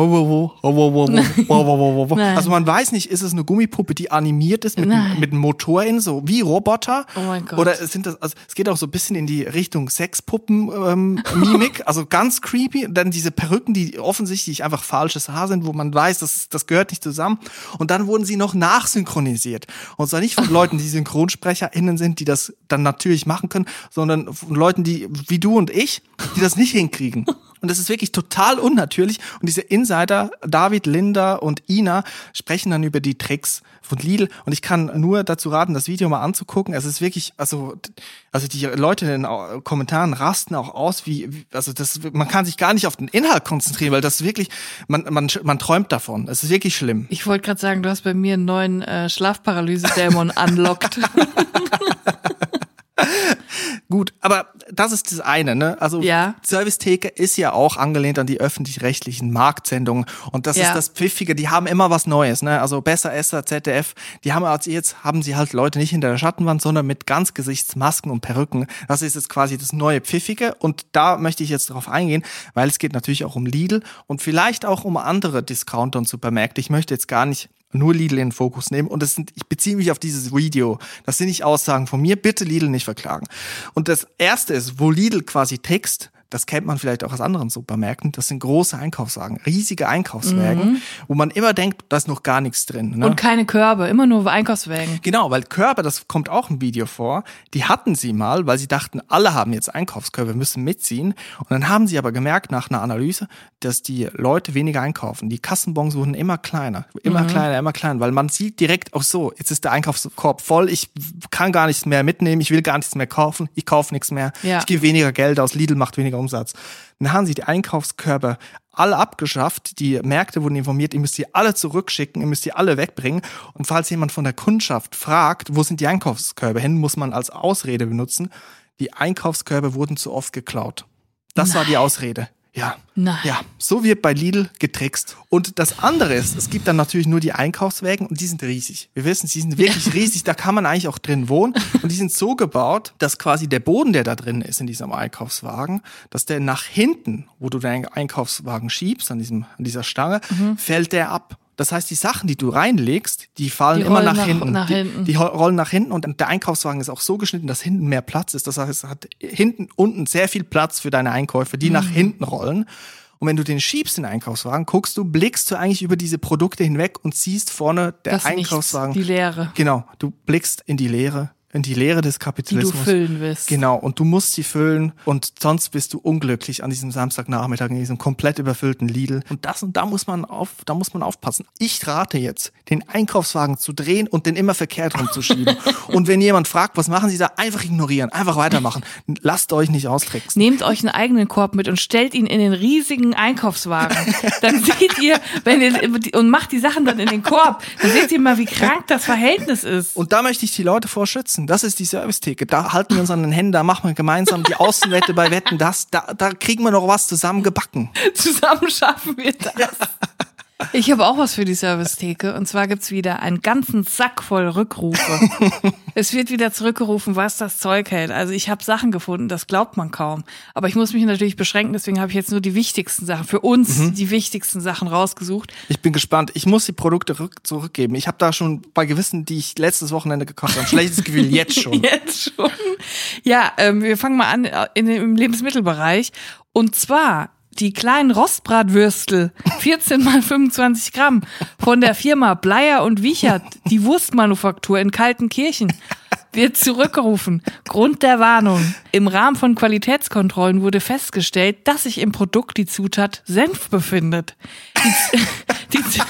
Also man weiß nicht, ist es eine Gummipuppe, die animiert ist mit,
Nein.
mit einem Motor in, so wie Roboter?
Oh mein Gott.
Oder sind das, also es geht auch so ein bisschen in die Richtung Sexpuppen-Mimik, ähm, also ganz creepy. Und dann diese Perücken, die offensichtlich einfach falsches Haar sind, wo man weiß, das, das gehört nicht zusammen. Und dann wurden sie noch nachsynchronisiert. Und zwar nicht von Leuten, die SynchronsprecherInnen sind, die das dann natürlich machen können, sondern von Leuten, die, wie du und ich, die das nicht hinkriegen. Und das ist wirklich total unnatürlich. Und diese Insider, David, Linda und Ina, sprechen dann über die Tricks von Lidl. Und ich kann nur dazu raten, das Video mal anzugucken. Es ist wirklich, also, also die Leute in den Kommentaren rasten auch aus, wie, also das, man kann sich gar nicht auf den Inhalt konzentrieren, weil das wirklich, man, man, man träumt davon. Es ist wirklich schlimm.
Ich wollte gerade sagen, du hast bei mir einen neuen äh, Schlafparalyse-Dämon unlocked.
Gut, aber das ist das eine, ne? Also
Ja.
Servicetheke ist ja auch angelehnt an die öffentlich-rechtlichen Marktsendungen und das
Ja.
ist das Pfiffige, die haben immer was Neues, ne? Also Besser Esser, ZDF, die haben als jetzt haben sie halt Leute nicht hinter der Schattenwand, sondern mit Ganzgesichtsmasken und Perücken. Das ist jetzt quasi das neue Pfiffige und da möchte ich jetzt drauf eingehen, weil es geht natürlich auch um Lidl und vielleicht auch um andere Discounter und Supermärkte. Ich möchte jetzt gar nicht nur Lidl in den Fokus nehmen. Und das sind, ich beziehe mich auf dieses Video. Das sind nicht Aussagen von mir. Bitte Lidl nicht verklagen. Und das erste ist, wo Lidl quasi Text, das kennt man vielleicht auch aus anderen Supermärkten, das sind große Einkaufswagen, riesige Einkaufswagen, wo man immer denkt, da ist noch gar nichts drin. Ne?
Und keine Körbe, immer nur Einkaufswägen.
Genau, weil Körbe, das kommt auch im Video vor, die hatten sie mal, weil sie dachten, alle haben jetzt Einkaufskörbe, müssen mitziehen. Und dann haben sie aber gemerkt nach einer Analyse, dass die Leute weniger einkaufen. Die Kassenbons wurden immer kleiner, immer kleiner, immer kleiner, weil man sieht direkt, auch so, jetzt ist der Einkaufskorb voll, ich kann gar nichts mehr mitnehmen, ich will gar nichts mehr kaufen, ich kaufe nichts mehr,
Ja.
ich gebe weniger Geld aus, Lidl macht weniger Umsatz. Dann haben sie die Einkaufskörbe alle abgeschafft, die Märkte wurden informiert, ihr müsst die alle zurückschicken, ihr müsst die alle wegbringen. Und falls jemand von der Kundschaft fragt, wo sind die Einkaufskörbe hin, muss man als Ausrede benutzen, die Einkaufskörbe wurden zu oft geklaut. Das war die Ausrede. Ja.
Nein.
Ja, so wird bei Lidl getrickst. Und das andere ist, es gibt dann natürlich nur die Einkaufswägen und die sind riesig. Wir wissen, sie sind wirklich riesig, da kann man eigentlich auch drin wohnen. Und die sind so gebaut, dass quasi der Boden, der da drin ist in diesem Einkaufswagen, dass der nach hinten, wo du deinen Einkaufswagen schiebst, an, diesem, an dieser Stange, fällt der ab. Das heißt, die Sachen, die du reinlegst, die fallen
Die
immer nach,
nach-
hinten.
nach
die,
hinten.
die rollen nach hinten und der Einkaufswagen ist auch so geschnitten, dass hinten mehr Platz ist. Das heißt, es hat hinten unten sehr viel Platz für deine Einkäufe, die
Mhm.
nach hinten rollen. Und wenn du den schiebst, den Einkaufswagen, guckst du, blickst du eigentlich über diese Produkte hinweg und siehst vorne der
Das Nichts,
Einkaufswagen.
die Leere.
Genau, du blickst in die Leere in die Leere des
die du
Kapitalismus.
füllen willst.
Genau, und du musst sie füllen und sonst bist du unglücklich an diesem Samstagnachmittag in diesem komplett überfüllten Lidl. Und das und da muss man auf, da muss man aufpassen. Ich rate jetzt, den Einkaufswagen zu drehen und den immer verkehrt rumzuschieben. und wenn jemand fragt, was machen Sie da, einfach ignorieren, einfach weitermachen. Lasst euch nicht austricksen.
Nehmt euch einen eigenen Korb mit und stellt ihn in den riesigen Einkaufswagen. Dann seht ihr, wenn ihr, und macht die Sachen dann in den Korb, dann seht ihr mal, wie krank das Verhältnis ist.
Und da möchte ich die Leute vorschützen. Das ist die Servicetheke. Da halten wir uns an den Händen, da machen wir gemeinsam die Außenwette bei Wetten. Das, da, da kriegen wir noch was zusammen gebacken.
Zusammen schaffen wir das. Ich habe auch was für die Servicetheke. Und zwar gibt's wieder einen ganzen Sack voll Rückrufe. es wird wieder zurückgerufen, was das Zeug hält. Also ich habe Sachen gefunden, das glaubt man kaum. Aber ich muss mich natürlich beschränken, deswegen habe ich jetzt nur die wichtigsten Sachen, für uns die wichtigsten Sachen rausgesucht.
Ich bin gespannt. Ich muss die Produkte rück zurückgeben. Ich habe da schon bei gewissen, die ich letztes Wochenende gekauft habe, ein schlechtes Gefühl jetzt schon.
Jetzt schon. Ja, ähm, wir fangen mal an äh, in, im Lebensmittelbereich. Und zwar die kleinen Rostbratwürstel, 14 mal 25 Gramm, von der Firma Bleier und Wiechert, die Wurstmanufaktur in Kaltenkirchen, wird zurückgerufen. Grund der Warnung. Im Rahmen von Qualitätskontrollen wurde festgestellt, dass sich im Produkt die Zutat Senf befindet. Die, die,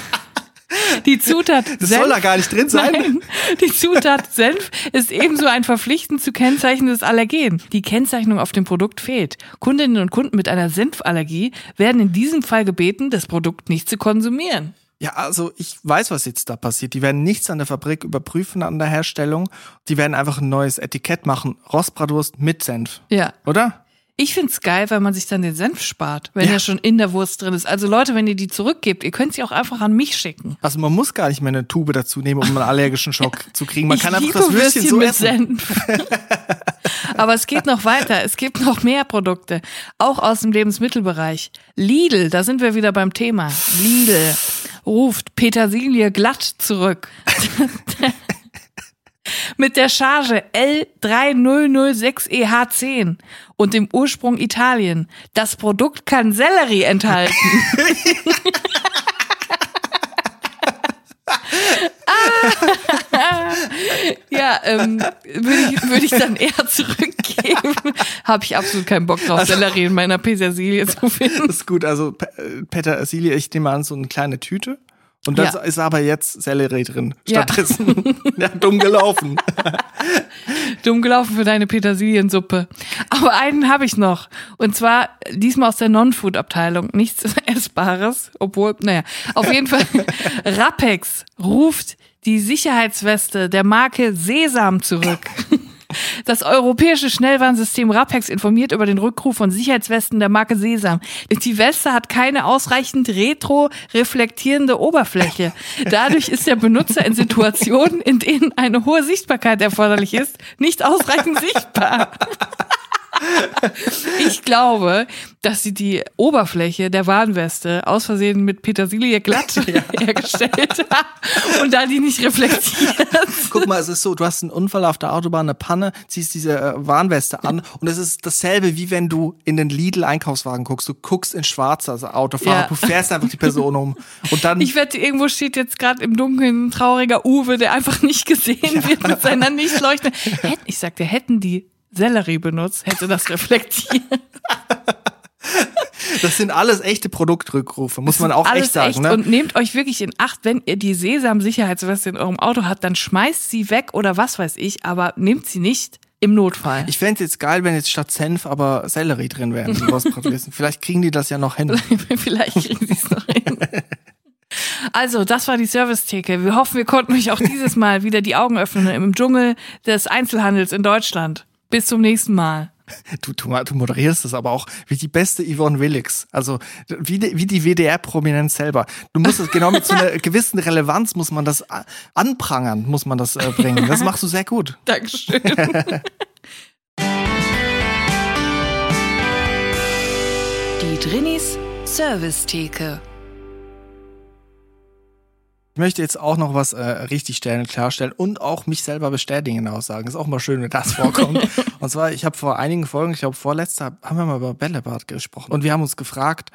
die Zutat
Das soll da gar nicht drin sein.
Nein, die Zutat Senf ist ebenso ein verpflichtend zu kennzeichnendes Allergen. Die Kennzeichnung auf dem Produkt fehlt. Kundinnen und Kunden mit einer Senfallergie werden in diesem Fall gebeten, das Produkt nicht zu konsumieren.
Ja, also ich weiß, was jetzt da passiert. Die werden nichts an der Fabrik überprüfen an der Herstellung. Die werden einfach ein neues Etikett machen. Rostbratwurst mit Senf.
Ja.
Oder?
Ich find's geil, weil man sich dann den Senf spart, wenn
Ja.
er schon in der Wurst drin ist. Also Leute, wenn ihr die zurückgebt, ihr könnt sie auch einfach an mich schicken.
Also man muss gar nicht mehr eine Tube dazu nehmen, um einen allergischen Schock zu kriegen. Man
ich
kann einfach das Würstchen so
mit
essen.
Senf. Aber es geht noch weiter. Es gibt noch mehr Produkte, auch aus dem Lebensmittelbereich. Lidl, da sind wir wieder beim Thema. Lidl ruft Petersilie glatt zurück. Mit der Charge L3006EH10 E und dem Ursprung Italien. Das Produkt kann Sellerie enthalten. Ja, ähm, würde ich, würd ich dann eher zurückgeben. Habe ich absolut keinen Bock drauf, Sellerie in meiner Petersilie zu finden.
Ist gut. Also Pe- Petersilie, ich nehme an, so eine kleine Tüte. Und da
Ja.
ist aber jetzt Sellerie drin.
Ja.
Stattdessen. Ja, dumm gelaufen.
Dumm gelaufen für deine Petersiliensuppe. Aber einen habe ich noch. Und zwar diesmal aus der Non-Food-Abteilung. Nichts Essbares, obwohl, naja, auf jeden Fall. Rapex ruft die Sicherheitsweste der Marke Sesam zurück. Das europäische Schnellwarnsystem Rapex informiert über den Rückruf von Sicherheitswesten der Marke Sesam. Die Weste hat keine ausreichend retro-reflektierende Oberfläche. Dadurch ist der Benutzer in Situationen, in denen eine hohe Sichtbarkeit erforderlich ist, nicht ausreichend sichtbar. Ich glaube, dass sie die Oberfläche der Warnweste aus Versehen mit Petersilie glatt hergestellt haben und da die nicht reflektiert.
Guck mal, es ist so, du hast einen Unfall auf der Autobahn, eine Panne, ziehst diese äh, Warnweste an und es ist dasselbe, wie wenn du in den Lidl-Einkaufswagen guckst. Du guckst in schwarz als Autofahrer,
Ja.
du fährst einfach die Person um. Und dann,
Ich wette, irgendwo steht jetzt gerade im Dunkeln ein trauriger Uwe, der einfach nicht gesehen wird mit seiner nicht. Hätten, ich sagte, hätten die Sellerie benutzt, hätte das reflektiert.
das sind alles echte Produktrückrufe, muss man auch echt sagen.
echt.
Ne?
Und nehmt euch wirklich in Acht, wenn ihr die Sesam-Sicherheitsweste in eurem Auto habt, dann schmeißt sie weg oder was weiß ich, aber nehmt sie nicht im Notfall.
Ich fänd's jetzt geil, wenn jetzt statt Senf aber Sellerie drin Rostbratwürsten. Vielleicht kriegen die das ja noch hin.
Vielleicht kriegen sie es noch hin. Also, das war die Servicetheke. Wir hoffen, wir konnten euch auch dieses Mal wieder die Augen öffnen im Dschungel des Einzelhandels in Deutschland. Bis zum nächsten Mal.
Du, du, du moderierst das aber auch wie die beste Yvonne Willix. Also wie die, wie die WDR-Prominenz selber. Du musst es genau mit so einer gewissen Relevanz muss man das a- anprangern, muss man das äh, bringen. Das machst du sehr gut.
Dankeschön. Die Drinis Servicetheke.
Ich möchte jetzt auch noch was äh, richtig stellen, klarstellen und auch mich selber bestätigen in Aussagen. Ist auch mal schön, wenn das vorkommt. und zwar, ich habe vor einigen Folgen, ich glaube vorletzter, haben wir mal über Bällebad gesprochen. Und wir haben uns gefragt,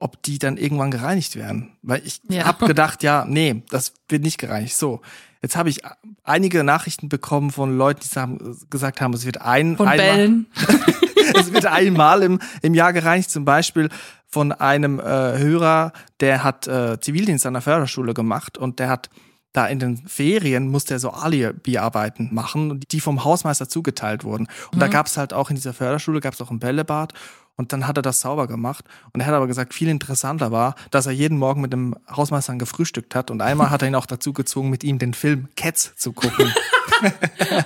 ob die dann irgendwann gereinigt werden. Weil ich
Ja.
habe gedacht, ja, nee, das wird nicht gereinigt. So, jetzt habe ich einige Nachrichten bekommen von Leuten, die sagen, gesagt haben, es wird ein,
Von
einmal,
Bällen.
es wird einmal im, im Jahr gereinigt, zum Beispiel von einem äh, Hörer, der hat äh, Zivildienst an der Förderschule gemacht und der hat da in den Ferien musste er so Alibi-Arbeiten machen, die vom Hausmeister zugeteilt wurden. Und da gab es halt auch in dieser Förderschule, gab es auch ein Bällebad und dann hat er das sauber gemacht. Und er hat aber gesagt, viel interessanter war, dass er jeden Morgen mit dem Hausmeister gefrühstückt hat und einmal hat er ihn auch dazu gezwungen, mit ihm den Film Cats zu gucken.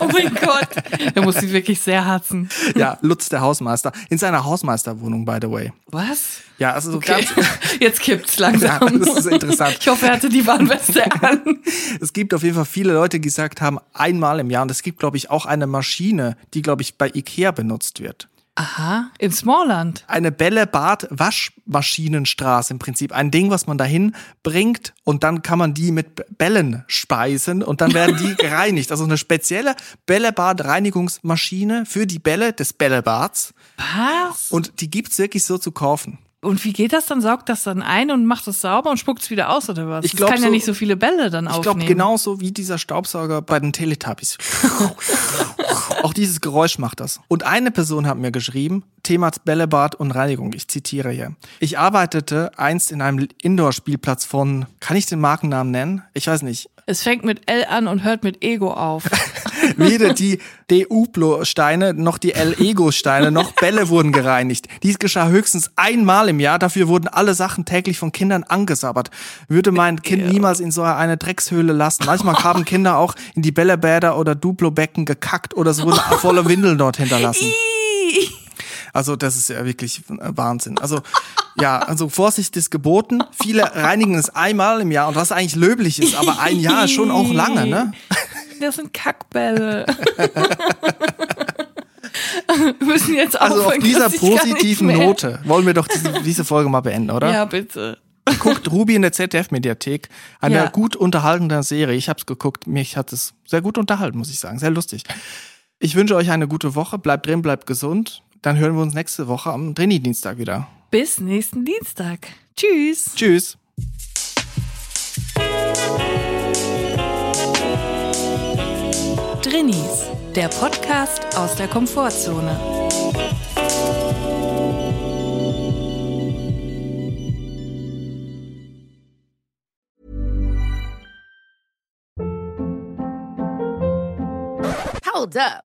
Oh mein Gott. Da muss ich wirklich sehr hatzen.
ja, Lutz, der Hausmeister, in seiner Hausmeisterwohnung, by the way.
Was?
Ja, also so
Okay.
ganz,
Jetzt kippt's
Ja,
langsam.
das ist interessant.
Ich hoffe, er hatte die Warnweste an.
Es gibt auf jeden Fall viele Leute, die gesagt haben, einmal im Jahr. Und es gibt, glaube ich, auch eine Maschine, die, glaube ich, bei Ikea benutzt wird.
Aha, in Smallland.
Eine Bälle-Bad-Waschmaschinenstraße im Prinzip. Ein Ding, was man dahin bringt und dann kann man die mit Bällen speisen und dann werden die gereinigt. Also eine spezielle Bällebad-Reinigungsmaschine für die Bälle des Bällebads.
Was?
Und die gibt's wirklich so zu kaufen.
Und wie geht das dann? Saugt das dann ein und macht es sauber und spuckt es wieder aus oder was?
Ich
das
glaub
kann ja
so-
nicht so viele Bälle dann
Ich
aufnehmen.
glaube, genauso wie dieser Staubsauger bei den Teletubbies. Auch dieses Geräusch macht das. Und eine Person hat mir geschrieben, Thema Bällebad und Reinigung. Ich zitiere hier. Ich arbeitete einst in einem Indoor-Spielplatz von, kann ich den Markennamen nennen? Ich weiß nicht.
Es fängt mit L an und hört mit Ego auf.
Weder die D-Uplo-Steine noch die L-Ego-Steine noch Bälle wurden gereinigt. Dies geschah höchstens einmal im Jahr. Dafür wurden alle Sachen täglich von Kindern angesabbert. Würde mein Kind niemals in so eine Dreckshöhle lassen. Manchmal haben Kinder auch in die Bällebäder oder Duplo-Becken gekackt oder es wurden volle Windeln dort hinterlassen. Also das ist ja wirklich Wahnsinn. Also ja, also Vorsicht ist geboten. Viele reinigen es einmal im Jahr und was eigentlich löblich ist, aber ein Jahr ist schon auch lange, ne?
Das sind Kackbälle. Wir müssen jetzt
Also auf
aufhören,
dieser positiven Note wollen wir doch diese, diese Folge mal beenden, oder?
Ja, bitte.
Guckt Ruby in der ZDF-Mediathek. Eine
Ja.
gut unterhaltende Serie. Ich habe es geguckt. Mich hat es sehr gut unterhalten, muss ich sagen. Sehr lustig. Ich wünsche euch eine gute Woche. Bleibt drin, bleibt gesund. Dann hören wir uns nächste Woche am Trainee-Dienstag wieder.
Bis nächsten Dienstag. Tschüss.
Tschüss.
Drinnies, der Podcast aus der Komfortzone.
Hold up.